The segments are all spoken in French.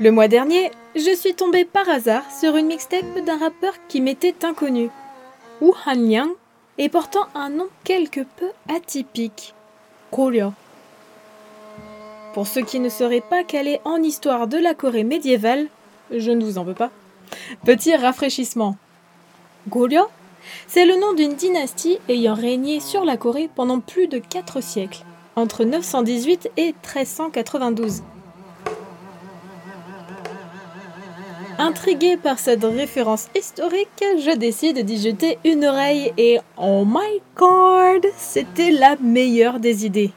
Le mois dernier, je suis tombée par hasard sur une mixtape d'un rappeur qui m'était inconnu, Wu Hanliang, et portant un nom quelque peu atypique, Koryo. Pour ceux qui ne seraient pas calés en histoire de la Corée médiévale, je ne vous en veux pas. Petit rafraîchissement. Goryeo, c'est le nom d'une dynastie ayant régné sur la Corée pendant plus de 4 siècles, entre 918 et 1392. Intrigué par cette référence historique, je décide d'y jeter une oreille et oh my god, c'était la meilleure des idées.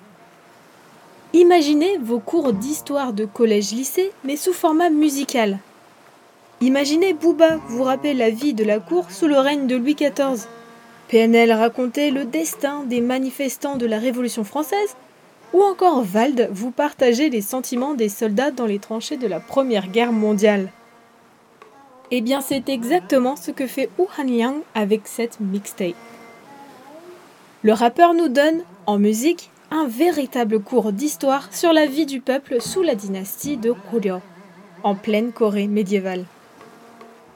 Imaginez vos cours d'histoire de collège-lycée, mais sous format musical. Imaginez Booba vous rappeler la vie de la cour sous le règne de Louis XIV. PNL racontait le destin des manifestants de la Révolution française, ou encore Vald vous partager les sentiments des soldats dans les tranchées de la Première Guerre mondiale. Eh bien, c'est exactement ce que fait Wu Hanliang avec cette mixtape. Le rappeur nous donne, en musique, un véritable cours d'histoire sur la vie du peuple sous la dynastie de Goryeo, en pleine Corée médiévale.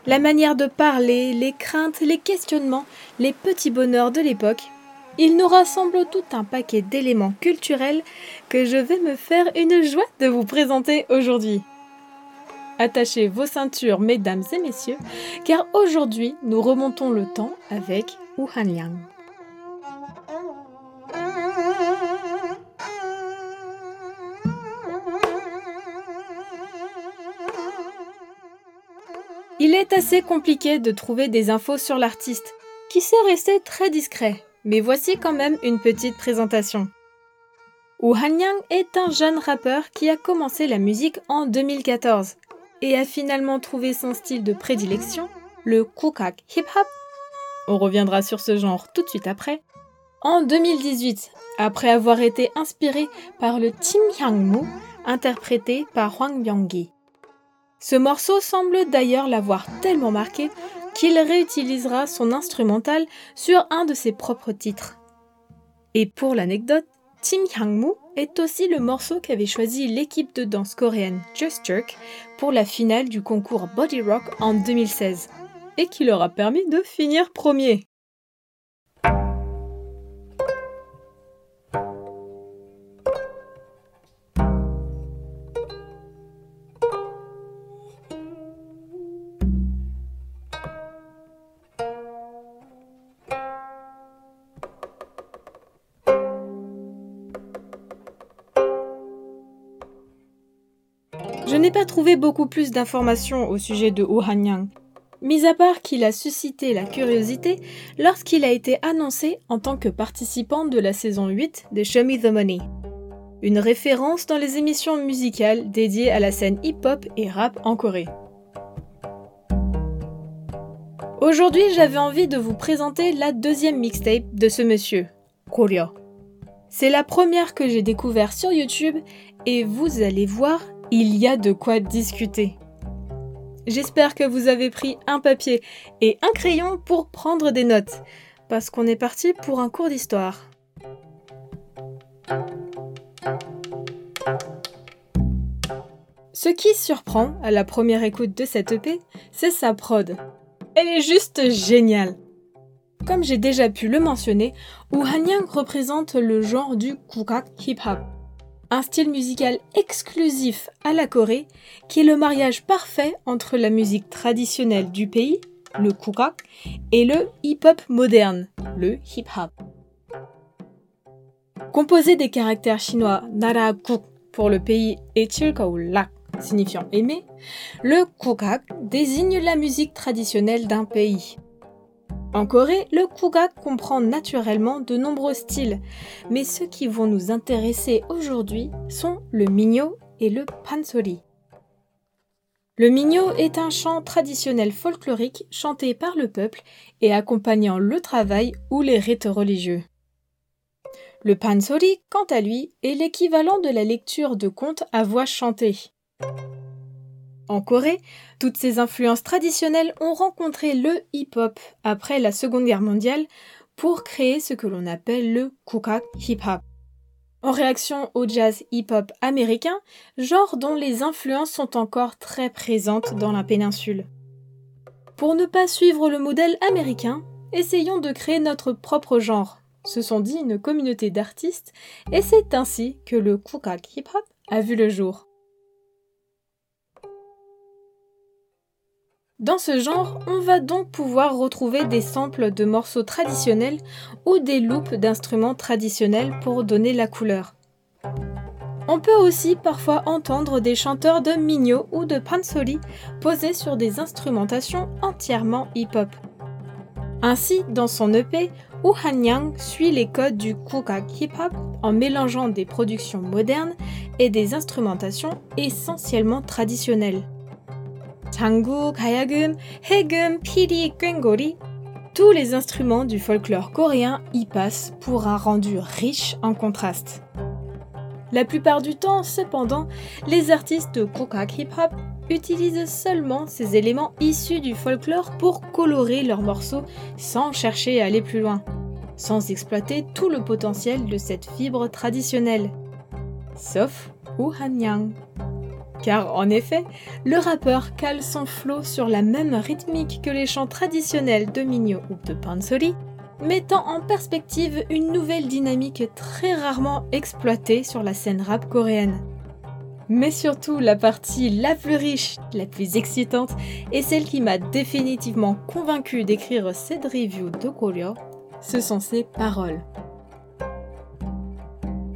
La manière de parler, les craintes, les questionnements, les petits bonheurs de l'époque, il nous rassemble tout un paquet d'éléments culturels que je vais me faire une joie de vous présenter aujourd'hui. Attachez vos ceintures, mesdames et messieurs, car aujourd'hui nous remontons le temps avec Wu Hanliang. Il est assez compliqué de trouver des infos sur l'artiste, qui s'est resté très discret, mais voici quand même une petite présentation. Wu Hanliang est un jeune rappeur qui a commencé la musique en 2014 et a finalement trouvé son style de prédilection, le kukak hip-hop. On reviendra sur ce genre tout de suite après. En 2018, après avoir été inspiré par le Tim Hyangmu, interprété par Hwang Byung-gi. Ce morceau semble d'ailleurs l'avoir tellement marqué qu'il réutilisera son instrumental sur un de ses propres titres. Et pour l'anecdote, Tim Hyangmu est aussi le morceau qu'avait choisi l'équipe de danse coréenne Just Jerk pour la finale du concours Body Rock en 2016 et qui leur a permis de finir premier. N'ai pas trouvé beaucoup plus d'informations au sujet de Oh Han mis à part qu'il a suscité la curiosité lorsqu'il a été annoncé en tant que participant de la saison 8 de Show Me the Money. Une référence dans les émissions musicales dédiées à la scène hip-hop et rap en Corée. Aujourd'hui, j'avais envie de vous présenter la deuxième mixtape de ce monsieur, Koryo. C'est la première que j'ai découvert sur YouTube et vous allez voir, il y a de quoi discuter. J'espère que vous avez pris un papier et un crayon pour prendre des notes, parce qu'on est parti pour un cours d'histoire. Ce qui surprend à la première écoute de cette EP, c'est sa prod. Elle est juste géniale. Comme j'ai déjà pu le mentionner, Wu Hanyang représente le genre du kukak hip-hop un style musical exclusif à la Corée, qui est le mariage parfait entre la musique traditionnelle du pays, le kukak, et le hip-hop moderne, le hip-hop. Composé des caractères chinois nara kuk pour le pays et lak signifiant aimer, le kukak désigne la musique traditionnelle d'un pays. En Corée, le kugak comprend naturellement de nombreux styles, mais ceux qui vont nous intéresser aujourd'hui sont le minyo et le pansori. Le minyo est un chant traditionnel folklorique chanté par le peuple et accompagnant le travail ou les rites religieux. Le pansori, quant à lui, est l'équivalent de la lecture de contes à voix chantée. En Corée, toutes ces influences traditionnelles ont rencontré le hip-hop après la Seconde Guerre mondiale pour créer ce que l'on appelle le kukak hip-hop. En réaction au jazz hip-hop américain, genre dont les influences sont encore très présentes dans la péninsule. Pour ne pas suivre le modèle américain, essayons de créer notre propre genre, se sont dit une communauté d'artistes, et c'est ainsi que le Kukak hip-hop a vu le jour. Dans ce genre, on va donc pouvoir retrouver des samples de morceaux traditionnels ou des loops d'instruments traditionnels pour donner la couleur. On peut aussi parfois entendre des chanteurs de minyo ou de pansori posés sur des instrumentations entièrement hip-hop. Ainsi, dans son EP, Wu Hanyang suit les codes du Kukak hip-hop en mélangeant des productions modernes et des instrumentations essentiellement traditionnelles. 장구, 가야금, 해금, 피리, 꽹고리, tous les instruments du folklore coréen y passent pour un rendu riche en contraste. La plupart du temps, cependant, les artistes de Kukak Hip Hop utilisent seulement ces éléments issus du folklore pour colorer leurs morceaux sans chercher à aller plus loin, sans exploiter tout le potentiel de cette fibre traditionnelle. Sauf Wu Hanyang. Car en effet, le rappeur cale son flow sur la même rythmique que les chants traditionnels de Minyo ou de Pansori, mettant en perspective une nouvelle dynamique très rarement exploitée sur la scène rap coréenne. Mais surtout, la partie la plus riche, la plus excitante, et celle qui m'a définitivement convaincu d'écrire cette review de Koryo, ce sont ses paroles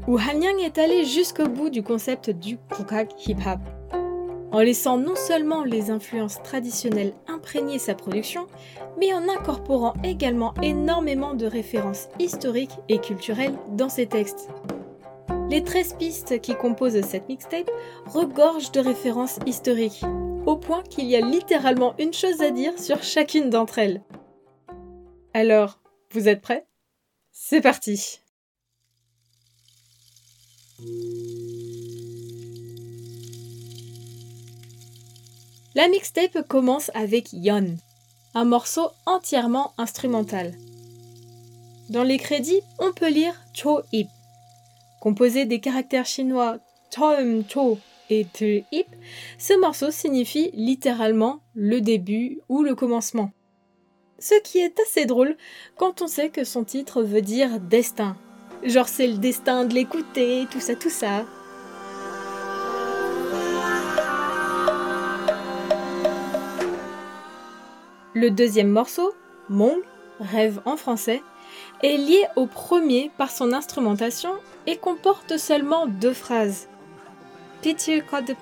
où Hanyang est allé jusqu'au bout du concept du Kukak hip-hop. En laissant non seulement les influences traditionnelles imprégner sa production, mais en incorporant également énormément de références historiques et culturelles dans ses textes. Les 13 pistes qui composent cette mixtape regorgent de références historiques, au point qu'il y a littéralement une chose à dire sur chacune d'entre elles. Alors, vous êtes prêts? C'est parti La mixtape commence avec Yon, un morceau entièrement instrumental. Dans les crédits, on peut lire Cho Ip. Composé des caractères chinois Choum Cho et Tu Ip, ce morceau signifie littéralement le début ou le commencement. Ce qui est assez drôle quand on sait que son titre veut dire destin Genre c'est le destin de l'écouter, tout ça, tout ça. Le deuxième morceau, Mong, rêve en français, est lié au premier par son instrumentation et comporte seulement deux phrases.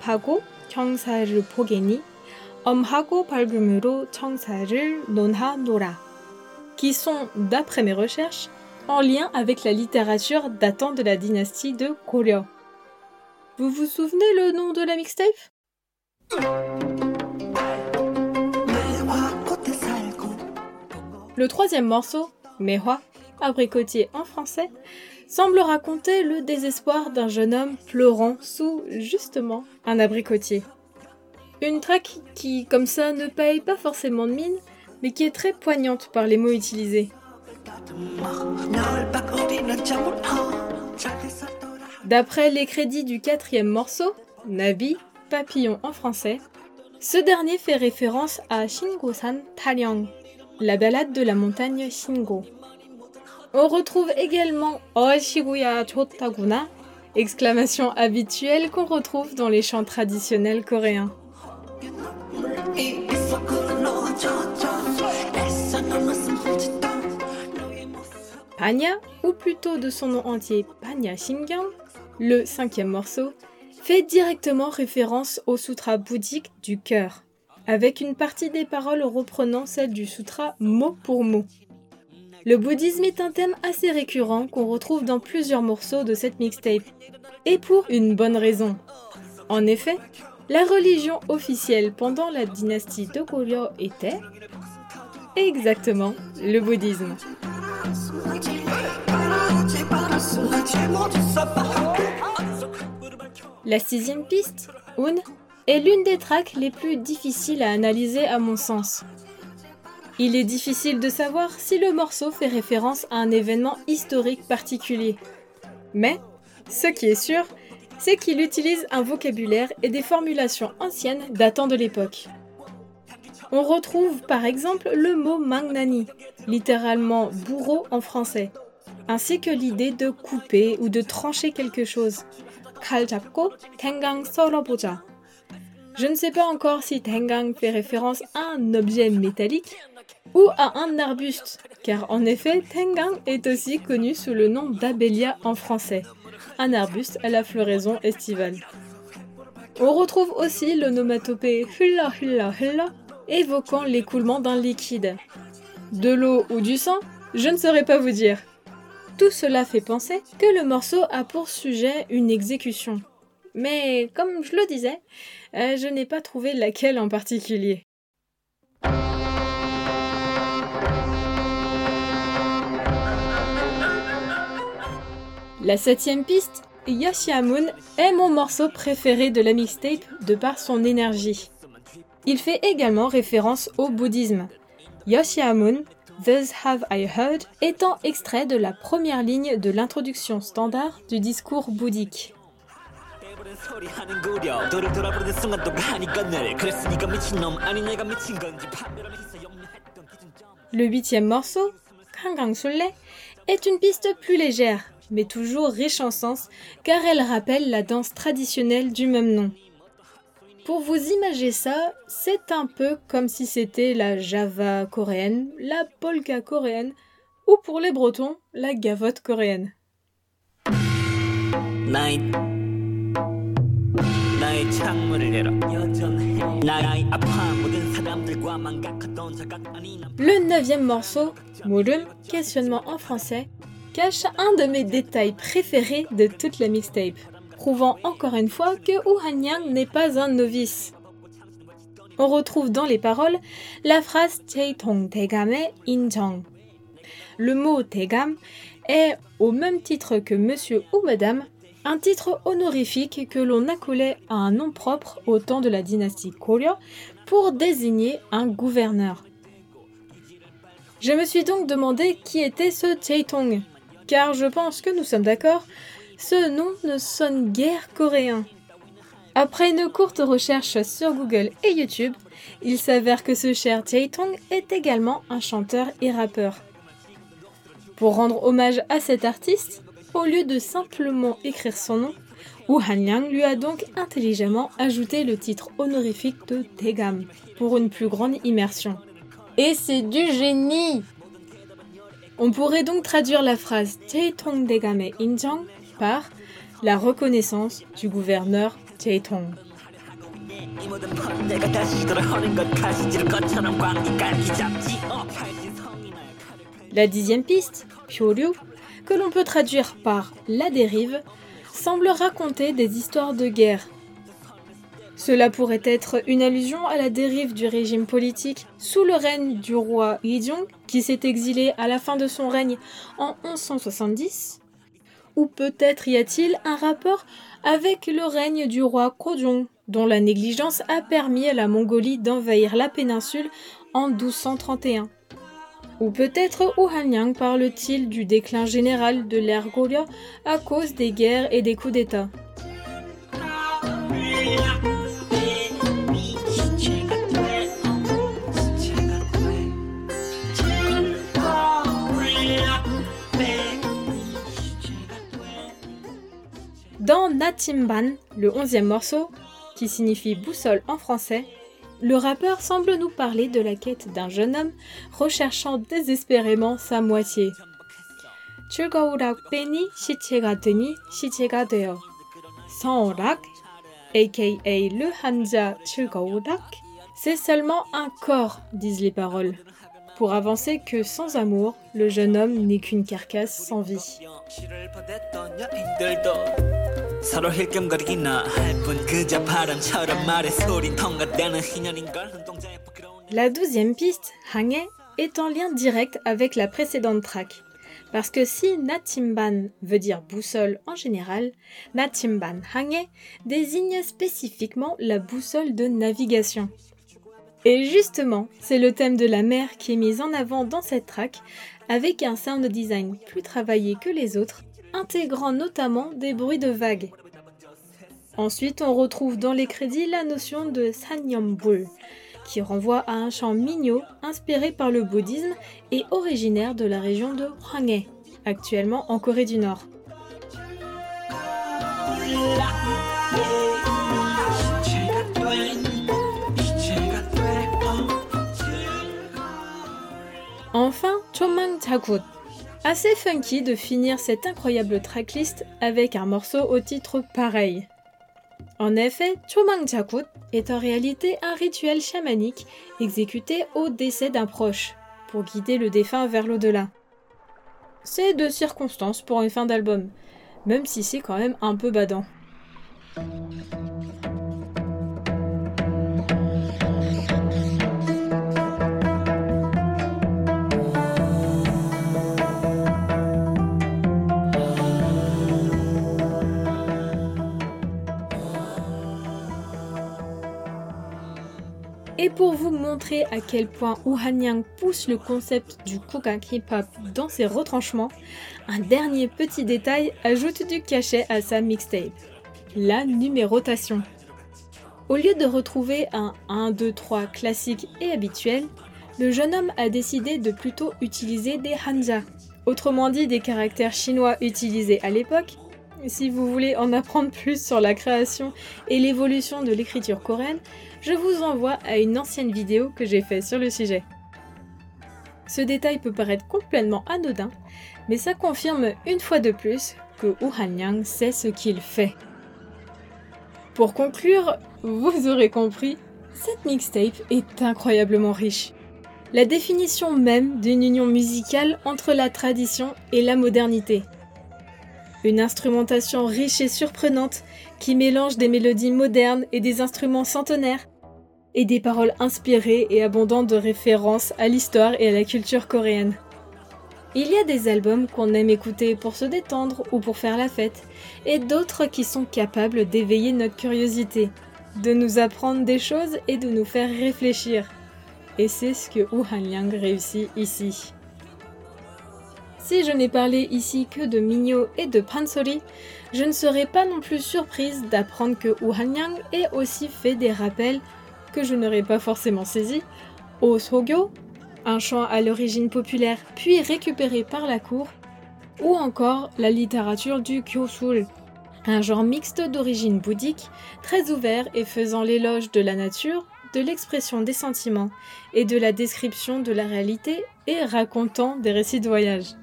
pago, pogeni, 엄하고 밝음으로 청사를 논하노라, qui sont, d'après mes recherches, en lien avec la littérature datant de la dynastie de Goryeo. Vous vous souvenez le nom de la mixtape Le troisième morceau, Mehwa, abricotier en français, semble raconter le désespoir d'un jeune homme pleurant sous, justement, un abricotier. Une track qui, comme ça, ne paye pas forcément de mine, mais qui est très poignante par les mots utilisés. D'après les crédits du quatrième morceau, Nabi, papillon en français, ce dernier fait référence à Shingo-san Taryang, la balade de la montagne Shingo. On retrouve également Oashiguya Chotaguna, exclamation habituelle qu'on retrouve dans les chants traditionnels coréens. Panya, ou plutôt de son nom entier Panya Shingyang, le cinquième morceau, fait directement référence au sutra bouddhique du cœur, avec une partie des paroles reprenant celle du sutra mot pour mot. Le bouddhisme est un thème assez récurrent qu'on retrouve dans plusieurs morceaux de cette mixtape, et pour une bonne raison. En effet, la religion officielle pendant la dynastie Goryeo était exactement le bouddhisme. La sixième piste, Un, est l'une des tracks les plus difficiles à analyser à mon sens. Il est difficile de savoir si le morceau fait référence à un événement historique particulier. Mais, Ce qui est sûr, c'est qu'il utilise un vocabulaire et des formulations anciennes datant de l'époque. On retrouve par exemple le mot magnani, littéralement bourreau en français, ainsi que l'idée de couper ou de trancher quelque chose. tengang Je ne sais pas encore si tengang fait référence à un objet métallique ou à un arbuste, car en effet, tengang est aussi connu sous le nom d'abélia en français, un arbuste à la floraison estivale. On retrouve aussi l'onomatopée hula hula hula, évoquant l'écoulement d'un liquide. De l'eau ou du sang Je ne saurais pas vous dire. Tout cela fait penser que le morceau a pour sujet une exécution. Mais comme je le disais, euh, je n'ai pas trouvé laquelle en particulier. La septième piste, Yoshiamun, est mon morceau préféré de la mixtape de par son énergie. Il fait également référence au bouddhisme. Yoshiamun, Thus Have I Heard, étant extrait de la première ligne de l'introduction standard du discours bouddhique. Le huitième morceau, Kangang est une piste plus légère, mais toujours riche en sens, car elle rappelle la danse traditionnelle du même nom. Pour vous imaginer ça, c'est un peu comme si c'était la java coréenne, la polka coréenne, ou pour les bretons, la gavotte coréenne. Le neuvième morceau, Murum, questionnement en français, cache un de mes détails préférés de toute la mixtape, prouvant encore une fois que Han Yang n'est pas un novice. On retrouve dans les paroles la phrase Tong Tegame Injong. Le mot Tegam est, au même titre que monsieur ou madame, un titre honorifique que l'on accolait à un nom propre au temps de la dynastie Koryo pour désigner un gouverneur. Je me suis donc demandé qui était ce Tong car je pense que nous sommes d'accord, ce nom ne sonne guère coréen. Après une courte recherche sur Google et YouTube, il s'avère que ce cher Jae-tong est également un chanteur et rappeur. Pour rendre hommage à cet artiste, au lieu de simplement écrire son nom, Wu Hanliang lui a donc intelligemment ajouté le titre honorifique de Tegam pour une plus grande immersion. Et c'est du génie on pourrait donc traduire la phrase Jae-tong degame injong par la reconnaissance du gouverneur Jae-tong. La dixième piste, Pyoryu, que l'on peut traduire par la dérive, semble raconter des histoires de guerre cela pourrait être une allusion à la dérive du régime politique sous le règne du roi Yijong, qui s'est exilé à la fin de son règne en 1170. Ou peut-être y a-t-il un rapport avec le règne du roi Kojong, dont la négligence a permis à la Mongolie d'envahir la péninsule en 1231. Ou peut-être Hanyang parle-t-il du déclin général de l'ère Goryeo à cause des guerres et des coups d'État. Dans Natimban, le onzième morceau, qui signifie boussole en français, le rappeur semble nous parler de la quête d'un jeune homme recherchant désespérément sa moitié. Aka le hanja c'est seulement un corps, disent les paroles pour avancer que sans amour, le jeune homme n'est qu'une carcasse sans vie. La douzième piste, Hange, est en lien direct avec la précédente track. Parce que si Natimban veut dire boussole en général, Natimban Hange désigne spécifiquement la boussole de navigation. Et justement, c'est le thème de la mer qui est mis en avant dans cette track, avec un sound design plus travaillé que les autres, intégrant notamment des bruits de vagues. Ensuite, on retrouve dans les crédits la notion de Sanyambul, qui renvoie à un chant mignon inspiré par le bouddhisme et originaire de la région de Hwanghae, actuellement en Corée du Nord. Enfin, Chomang. Assez funky de finir cette incroyable tracklist avec un morceau au titre pareil. En effet, Chomang Jakut est en réalité un rituel chamanique exécuté au décès d'un proche, pour guider le défunt vers l'au-delà. C'est de circonstance pour une fin d'album, même si c'est quand même un peu badant. Et pour vous montrer à quel point Yang pousse le concept du Kugan Hip-Hop dans ses retranchements, un dernier petit détail ajoute du cachet à sa mixtape. La numérotation. Au lieu de retrouver un 1, 2, 3 classique et habituel, le jeune homme a décidé de plutôt utiliser des hanja, autrement dit des caractères chinois utilisés à l'époque. Si vous voulez en apprendre plus sur la création et l'évolution de l'écriture coréenne, je vous envoie à une ancienne vidéo que j'ai faite sur le sujet. Ce détail peut paraître complètement anodin, mais ça confirme une fois de plus que Han Yang sait ce qu'il fait. Pour conclure, vous aurez compris, cette mixtape est incroyablement riche. La définition même d'une union musicale entre la tradition et la modernité. Une instrumentation riche et surprenante qui mélange des mélodies modernes et des instruments centenaires et des paroles inspirées et abondantes de références à l'histoire et à la culture coréenne. Il y a des albums qu'on aime écouter pour se détendre ou pour faire la fête, et d'autres qui sont capables d'éveiller notre curiosité, de nous apprendre des choses et de nous faire réfléchir. Et c'est ce que Han Liang réussit ici. Si je n'ai parlé ici que de Minyo et de Pansori, je ne serais pas non plus surprise d'apprendre que Han Liang ait aussi fait des rappels que je n'aurais pas forcément saisi, au Sogyo, un chant à l'origine populaire puis récupéré par la cour, ou encore la littérature du Kyosul, un genre mixte d'origine bouddhique, très ouvert et faisant l'éloge de la nature, de l'expression des sentiments et de la description de la réalité et racontant des récits de voyage.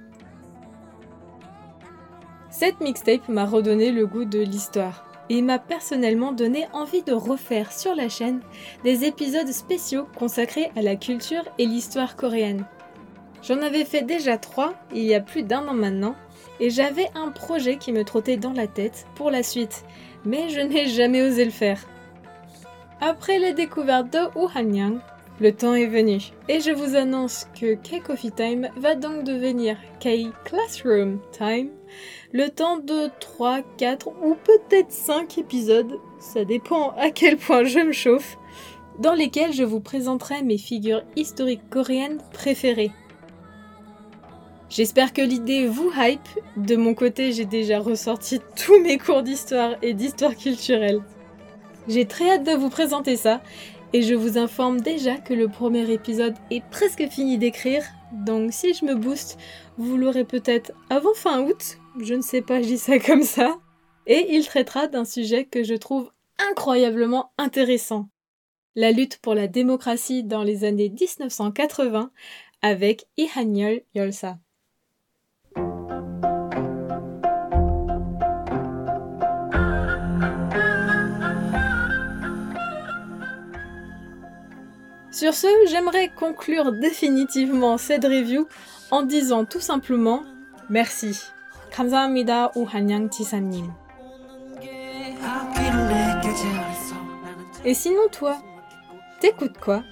Cette mixtape m'a redonné le goût de l'histoire et m'a personnellement donné envie de refaire sur la chaîne des épisodes spéciaux consacrés à la culture et l'histoire coréenne. J'en avais fait déjà trois il y a plus d'un an maintenant, et j'avais un projet qui me trottait dans la tête pour la suite, mais je n'ai jamais osé le faire. Après la découverte de Wuhan le temps est venu, et je vous annonce que K-Coffee Time va donc devenir K-Classroom Time, le temps de 3, 4 ou peut-être 5 épisodes, ça dépend à quel point je me chauffe, dans lesquels je vous présenterai mes figures historiques coréennes préférées. J'espère que l'idée vous hype. De mon côté, j'ai déjà ressorti tous mes cours d'histoire et d'histoire culturelle. J'ai très hâte de vous présenter ça et je vous informe déjà que le premier épisode est presque fini d'écrire, donc si je me booste, vous l'aurez peut-être avant fin août, je ne sais pas, je dis ça comme ça. Et il traitera d'un sujet que je trouve incroyablement intéressant. La lutte pour la démocratie dans les années 1980 avec Ihanyol Yolsa. Sur ce, j'aimerais conclure définitivement cette review en disant tout simplement merci. 감사합니다, 오한양 지사님. Et sinon, toi, t'écoutes quoi